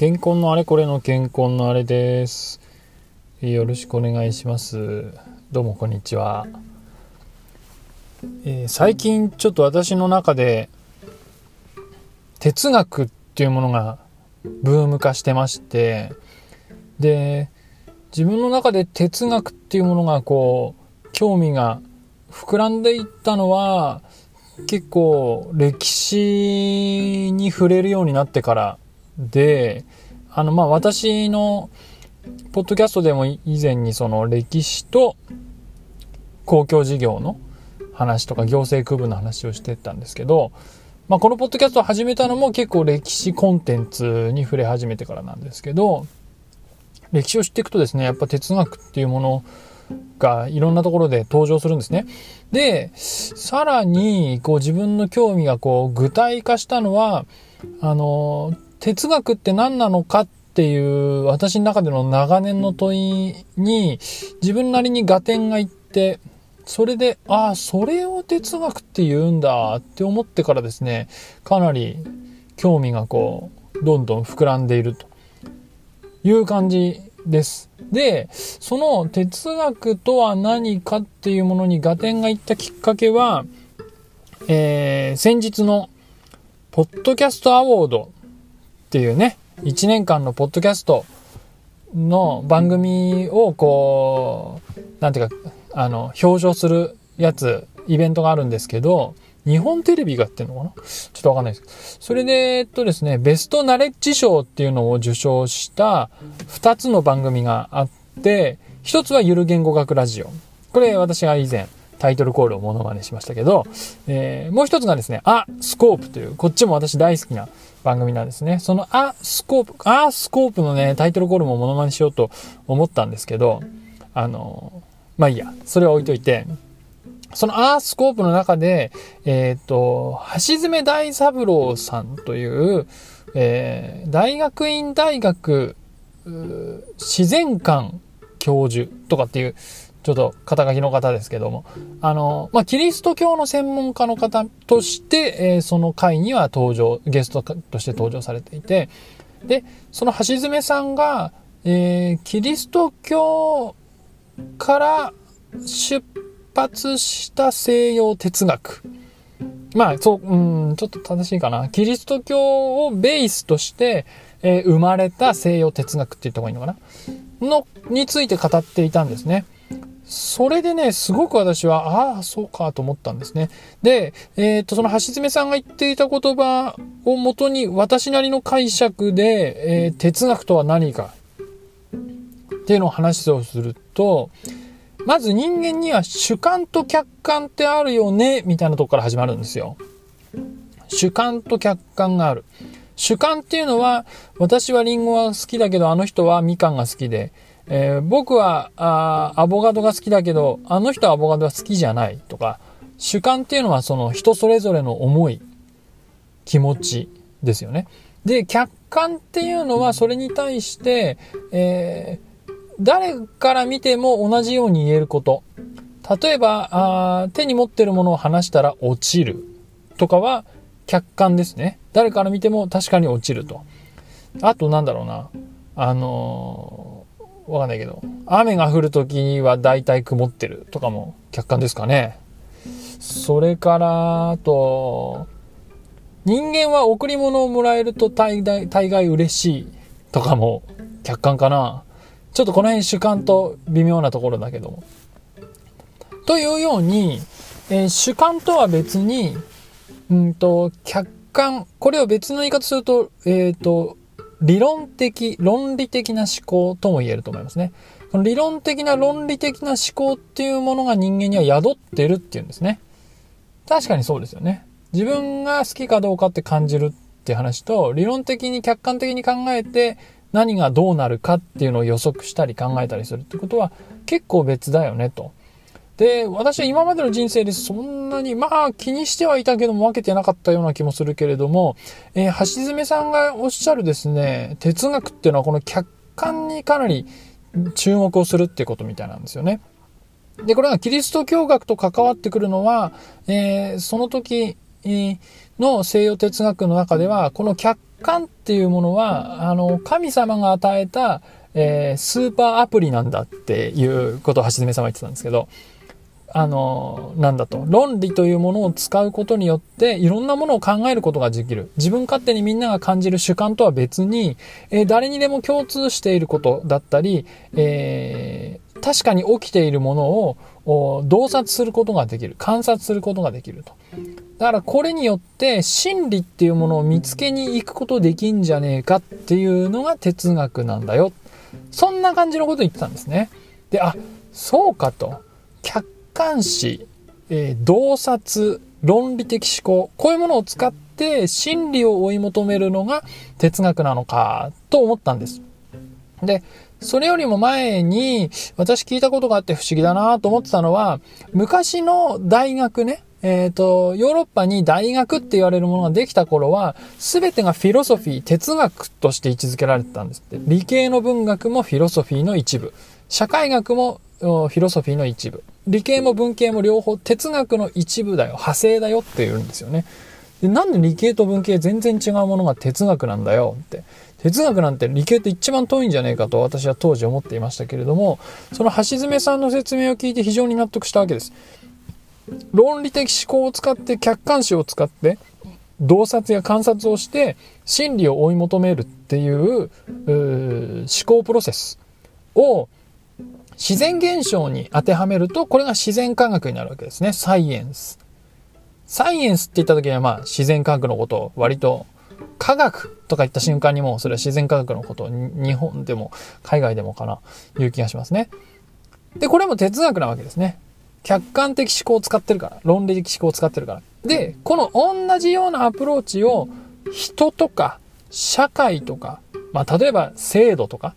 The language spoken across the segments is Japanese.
健康のあれこれの健康のあれです。よろしくお願いします。どうもこんにちは。えー、最近ちょっと私の中で哲学っていうものがブーム化してましてで自分の中で哲学っていうものがこう興味が膨らんでいったのは結構歴史に触れるようになってからで、あの、まあ、私の、ポッドキャストでも以前にその歴史と公共事業の話とか行政区分の話をしてたんですけど、まあ、このポッドキャストを始めたのも結構歴史コンテンツに触れ始めてからなんですけど、歴史を知っていくとですね、やっぱ哲学っていうものがいろんなところで登場するんですね。で、さらに、こう自分の興味がこう具体化したのは、あの、哲学って何なのかっていう私の中での長年の問いに自分なりに合点がいって、それで、ああ、それを哲学って言うんだって思ってからですね、かなり興味がこう、どんどん膨らんでいるという感じです。で、その哲学とは何かっていうものに合点がいったきっかけは、えー、先日のポッドキャストアワードっていうね、1年間のポッドキャストの番組をこう、なんていうか、あの、表彰するやつ、イベントがあるんですけど、日本テレビがってんのかな？ちょっとわかんないですけど。それで、えっとですね、ベストナレッジ賞っていうのを受賞した2つの番組があって、1つはゆる言語学ラジオ。これ私が以前タイトルコールをモノマネしましたけど、えー、もう1つがですね、あ、スコープという、こっちも私大好きな番組なんですね。そのあ、スコープ、あ、スコープのね、タイトルコールもモノマネしようと思ったんですけど、あの、まあいいや、それは置いといて、そのアースコープの中で、えっ、ー、と、橋爪大三郎さんという、えー、大学院大学自然館教授とかっていう、ちょっと肩書きの方ですけども、あの、まあ、キリスト教の専門家の方として、えー、その会には登場、ゲストとして登場されていて、で、その橋爪さんが、えー、キリスト教から出発した西洋哲学。まあ、そう、うん、ちょっと正しいかな。キリスト教をベースとして、えー、生まれた西洋哲学って言った方がいいのかな？の、について語っていたんですね。それでね、すごく私は、ああ、そうかと思ったんですね。で、えっ、と、その橋爪さんが言っていた言葉をもとに、私なりの解釈で、えー、哲学とは何かっていうのを話をすると、まず人間には主観と客観ってあるよね、みたいなとこから始まるんですよ。主観と客観がある。主観っていうのは、私はリンゴは好きだけど、あの人はみかんが好きで、えー、僕はあアボカドが好きだけど、あの人はアボカドは好きじゃないとか、主観っていうのはその人それぞれの思い、気持ちですよね。で、客観っていうのはそれに対して、えー誰から見ても同じように言えること。例えば、あ手に持ってるものを離したら落ちるとかは客観ですね。誰から見ても確かに落ちると。あとなんだろうな。あのー、わかんないけど、雨が降るときは大体曇ってるとかも客観ですかね。それから、あと、人間は贈り物をもらえると大概大概嬉しいとかも客観かな。ちょっとこの辺主観と微妙なところだけども。というように、えー、主観とは別に、うんと、客観、これを別の言い方すると、えっ、ー、と、理論的、論理的な思考とも言えると思いますね。この理論的な論理的な思考っていうものが人間には宿ってるっていうんですね。確かにそうですよね。自分が好きかどうかって感じるって話と、理論的に客観的に考えて、何がどうなるかっていうのを予測したり考えたりするってことは結構別だよねと。で、私は今までの人生でそんなに、まあ気にしてはいたけども分けてなかったような気もするけれども、えー、橋爪さんがおっしゃるですね、哲学っていうのはこの客観にかなり注目をするってことみたいなんですよね。で、これがキリスト教学と関わってくるのは、えー、その時、えー、の西洋哲学の中では、この客観っていうものは、あの、神様が与えた、えー、スーパーアプリなんだっていうことを橋爪さんは言ってたんですけど、あの、なんだと、論理というものを使うことによって、いろんなものを考えることができる。自分勝手にみんなが感じる主観とは別に、えー、誰にでも共通していることだったり、えー、確かに起きているものを洞察することができる。観察することができると。だからこれによって真理っていうものを見つけに行くことできんじゃねえかっていうのが哲学なんだよ。そんな感じのこと言ってたんですね。で、あ、そうかと。客観視、えー、洞察、論理的思考、こういうものを使って真理を追い求めるのが哲学なのかと思ったんです。で、それよりも前に私聞いたことがあって不思議だなと思ってたのは、昔の大学ね、えっ、ー、と、ヨーロッパに大学って言われるものができた頃は、すべてがフィロソフィー、哲学として位置づけられてたんですって。理系の文学もフィロソフィーの一部。社会学もフィロソフィーの一部。理系も文系も両方哲学の一部だよ、派生だよって言うんですよね。で、なんで理系と文系全然違うものが哲学なんだよって。哲学なんて理系って一番遠いんじゃねえかと私は当時思っていましたけれども、その橋爪さんの説明を聞いて非常に納得したわけです。論理的思考を使って客観視を使って洞察や観察をして真理を追い求めるっていう思考プロセスを自然現象に当てはめるとこれが自然科学になるわけですね。サイエンス。サイエンスって言った時にはまあ自然科学のことを割と科学とか言った瞬間にもそれは自然科学のことを日本でも海外でもかないう気がしますね。で、これも哲学なわけですね。客観的思考を使ってるから。論理的思考を使ってるから。で、この同じようなアプローチを人とか社会とか、まあ、例えば制度とか、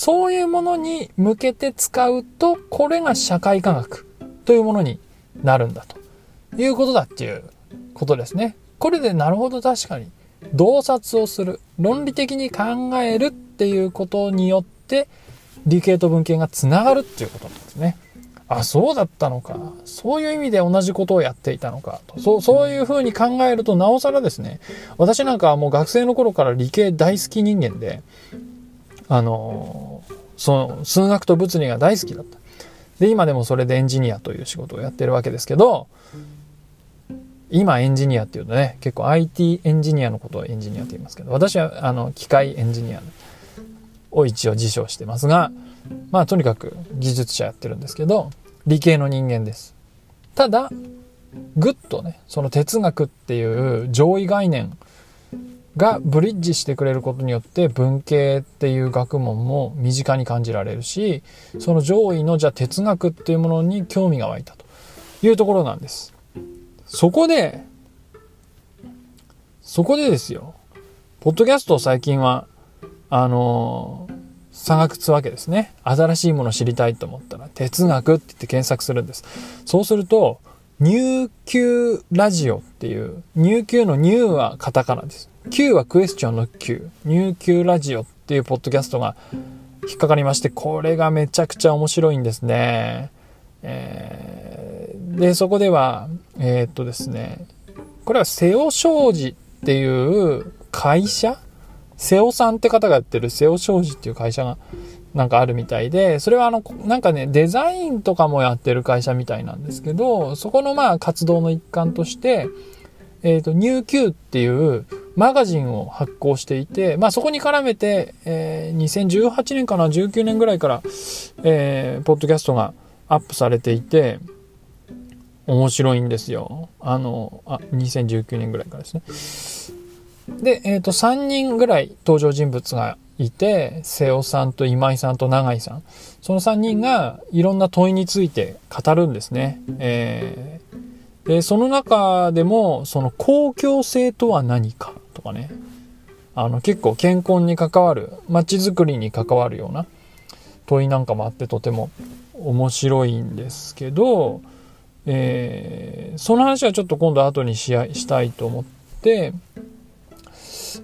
そういうものに向けて使うと、これが社会科学というものになるんだということだっていうことですね。これでなるほど確かに洞察をする、論理的に考えるっていうことによって理系と文系がつながるっていうことなんですね。あ、そうだったのか。そういう意味で同じことをやっていたのかと。そう、そういうふうに考えると、なおさらですね、私なんかはもう学生の頃から理系大好き人間で、あの、その、数学と物理が大好きだった。で、今でもそれでエンジニアという仕事をやってるわけですけど、今エンジニアっていうとね、結構 IT エンジニアのことをエンジニアと言いますけど、私はあの、機械エンジニアを一応自称してますが、まあとにかく技術者やってるんですけど、理系の人間です。ただ、ぐっとね、その哲学っていう上位概念がブリッジしてくれることによって文系っていう学問も身近に感じられるし、その上位のじゃあ哲学っていうものに興味が湧いたというところなんです。そこで、そこでですよ、ポッドキャストを最近は、あの探すわけですね。新しいものを知りたいと思ったら、哲学って言って検索するんです。そうすると、入級ラジオっていう、入級の入はカタカナです。Q はクエスチョンの Q。入級ラジオっていうポッドキャストが引っかかりまして、これがめちゃくちゃ面白いんですね。えー、で、そこでは、えー、っとですね、これは瀬尾商事っていう会社？瀬尾さんって方がやってる瀬尾商事っていう会社がなんかあるみたいで、それはあの、なんかね、デザインとかもやってる会社みたいなんですけど、そこのまあ活動の一環として、えっ、ー、と、ニューキューっていうマガジンを発行していて、まあそこに絡めて、えー、2018年かな、19年ぐらいから、えー、ポッドキャストがアップされていて、面白いんですよ。あの、あ、2019年ぐらいからですね。で、えっ、ー、と、3人ぐらい登場人物がいて、瀬尾さんと今井さんと永井さん。その3人がいろんな問いについて語るんですね。えー、で、その中でも、その公共性とは何かとかね。あの、結構健康に関わる、街づくりに関わるような問いなんかもあってとても面白いんですけど、えー、その話はちょっと今度後にししたいと思って、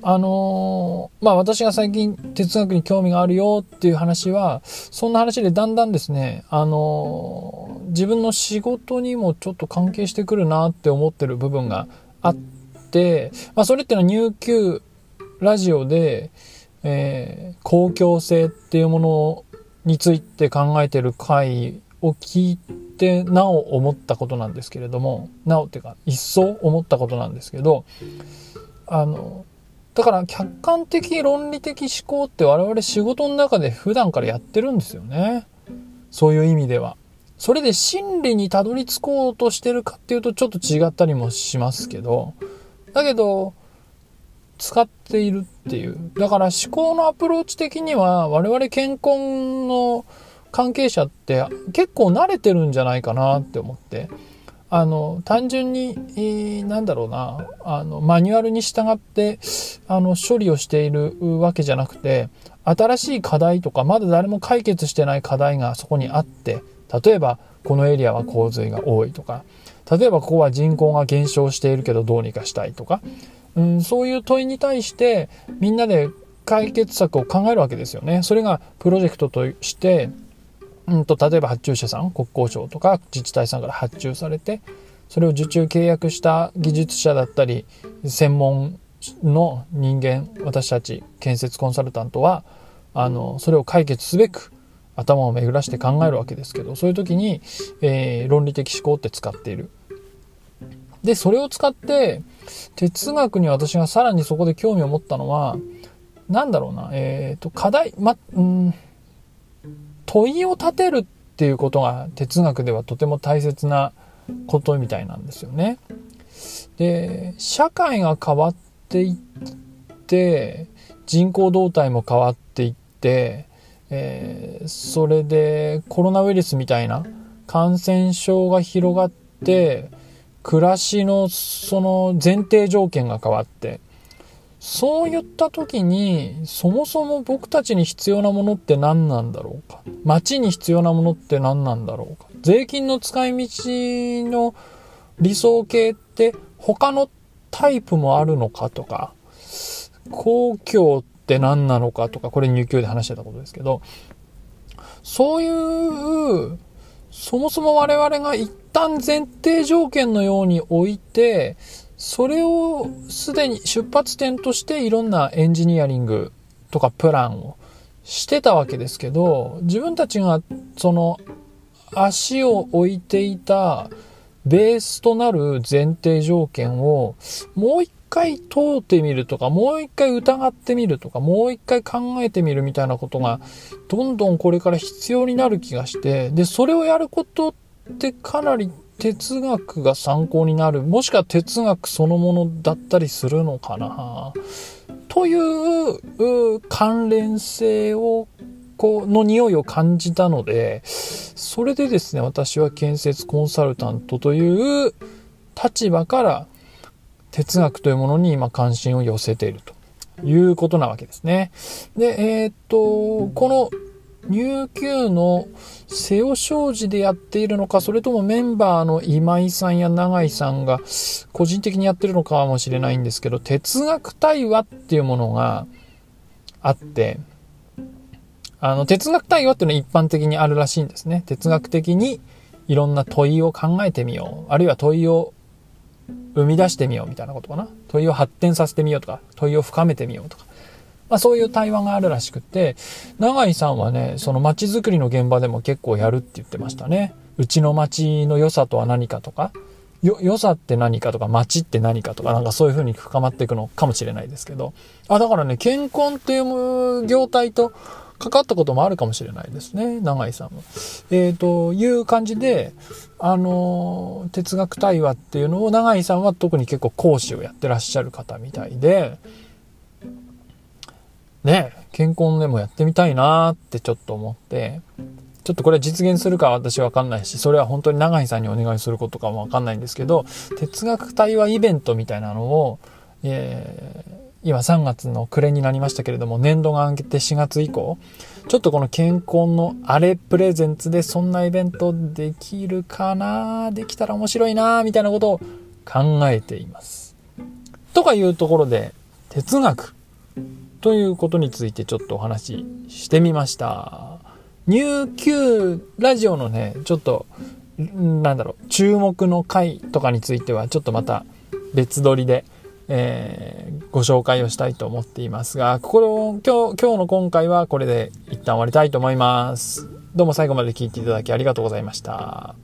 あのー、まあ私が最近哲学に興味があるよっていう話は、そんな話でだんだんですね、あのー、自分の仕事にもちょっと関係してくるなって思ってる部分があって、まあ、それっていうのは入級ラジオで、えー、公共性っていうものについて考えてる回を聞いて、なお思ったことなんですけれども、なおっていうか、一層思ったことなんですけど、あの、だから客観的論理的思考って我々仕事の中で普段からやってるんですよね。そういう意味では。それで真理にたどり着こうとしてるかっていうとちょっと違ったりもしますけど、だけど、使っているっていう。だから思考のアプローチ的には我々健康の関係者って結構慣れてるんじゃないかなって思って。あの、単純に、えー、なんだろうな、あの、マニュアルに従って、あの、処理をしているわけじゃなくて、新しい課題とか、まだ誰も解決してない課題がそこにあって、例えば、このエリアは洪水が多いとか、例えばここは人口が減少しているけどどうにかしたいとか、うん、そういう問いに対してみんなで解決策を考えるわけですよね。それがプロジェクトとして、うんと、例えば発注者さん、国交省とか自治体さんから発注されて、それを受注契約した技術者だったり、専門の人間、私たち建設コンサルタントは、あの、それを解決すべく頭を巡らして考えるわけですけど、そういう時に、えー、論理的思考って使っている。で、それを使って、哲学に私がさらにそこで興味を持ったのは、なんだろうな、えっ、ー、と、課題、ま、うん、問いを立てるっていうことが哲学ではとても大切なことみたいなんですよね。で、社会が変わっていって、人口動態も変わっていって、えー、それでコロナウイルスみたいな感染症が広がって、暮らしのその前提条件が変わって、そういった時に、そもそも僕たちに必要なものって何なんだろうか？街に必要なものって何なんだろうか？税金の使い道の理想形って他のタイプもあるのかとか、公共って何なのかとか、これ入級で話してたことですけど、そういう、そもそも我々が一旦前提条件のように置いて、それをすでに出発点としていろんなエンジニアリングとかプランをしてたわけですけど、自分たちがその足を置いていたベースとなる前提条件をもう一回通ってみるとか、もう一回疑ってみるとか、もう一回考えてみるみたいなことが、どんどんこれから必要になる気がして、で、それをやることってかなり哲学が参考になる、もしくは哲学そのものだったりするのかな。という関連性を、こ、の匂いを感じたので、それでですね、私は建設コンサルタントという立場から哲学というものに今関心を寄せているということなわけですね。で、えー、っと、この入級の瀬尾商事でやっているのか、それともメンバーの今井さんや永井さんが個人的にやってるのかもしれないんですけど、哲学対話っていうものがあって、あの、哲学対話っていうのは一般的にあるらしいんですね。哲学的にいろんな問いを考えてみよう。あるいは問いを生み出してみようみたいなことかな。問いを発展させてみようとか、問いを深めてみようとか。まあそういう対話があるらしくて、永井さんはね、その街づくりの現場でも結構やるって言ってましたね。うちの街の良さとは何かとか、よ、良さって何かとか、街って何かとか、なんかそういう風に深まっていくのかもしれないですけど。あ、だからね、健康っていう業態と関わったこともあるかもしれないですね、永井さんも。えっ、ー、と、いう感じで、あの、哲学対話っていうのを永井さんは特に結構講師をやってらっしゃる方みたいで、ね、健康でもやってみたいなってちょっと思って、ちょっとこれ実現するか私わかんないし、それは本当に永井さんにお願いすることかもわかんないんですけど、哲学対話イベントみたいなのを、えー、今3月の暮れになりましたけれども、年度が明けて4月以降、ちょっとこの健康のあれプレゼンツでそんなイベントできるかなできたら面白いなみたいなことを考えています。とかいうところで、哲学ということについてちょっとお話ししてみました。入級ラジオのね、ちょっと、なんだろう、注目の回とかについてはちょっとまた別撮りでえー、ご紹介をしたいと思っていますが、これを今日、今日の今回はこれで一旦終わりたいと思います。どうも最後まで聞いていただきありがとうございました。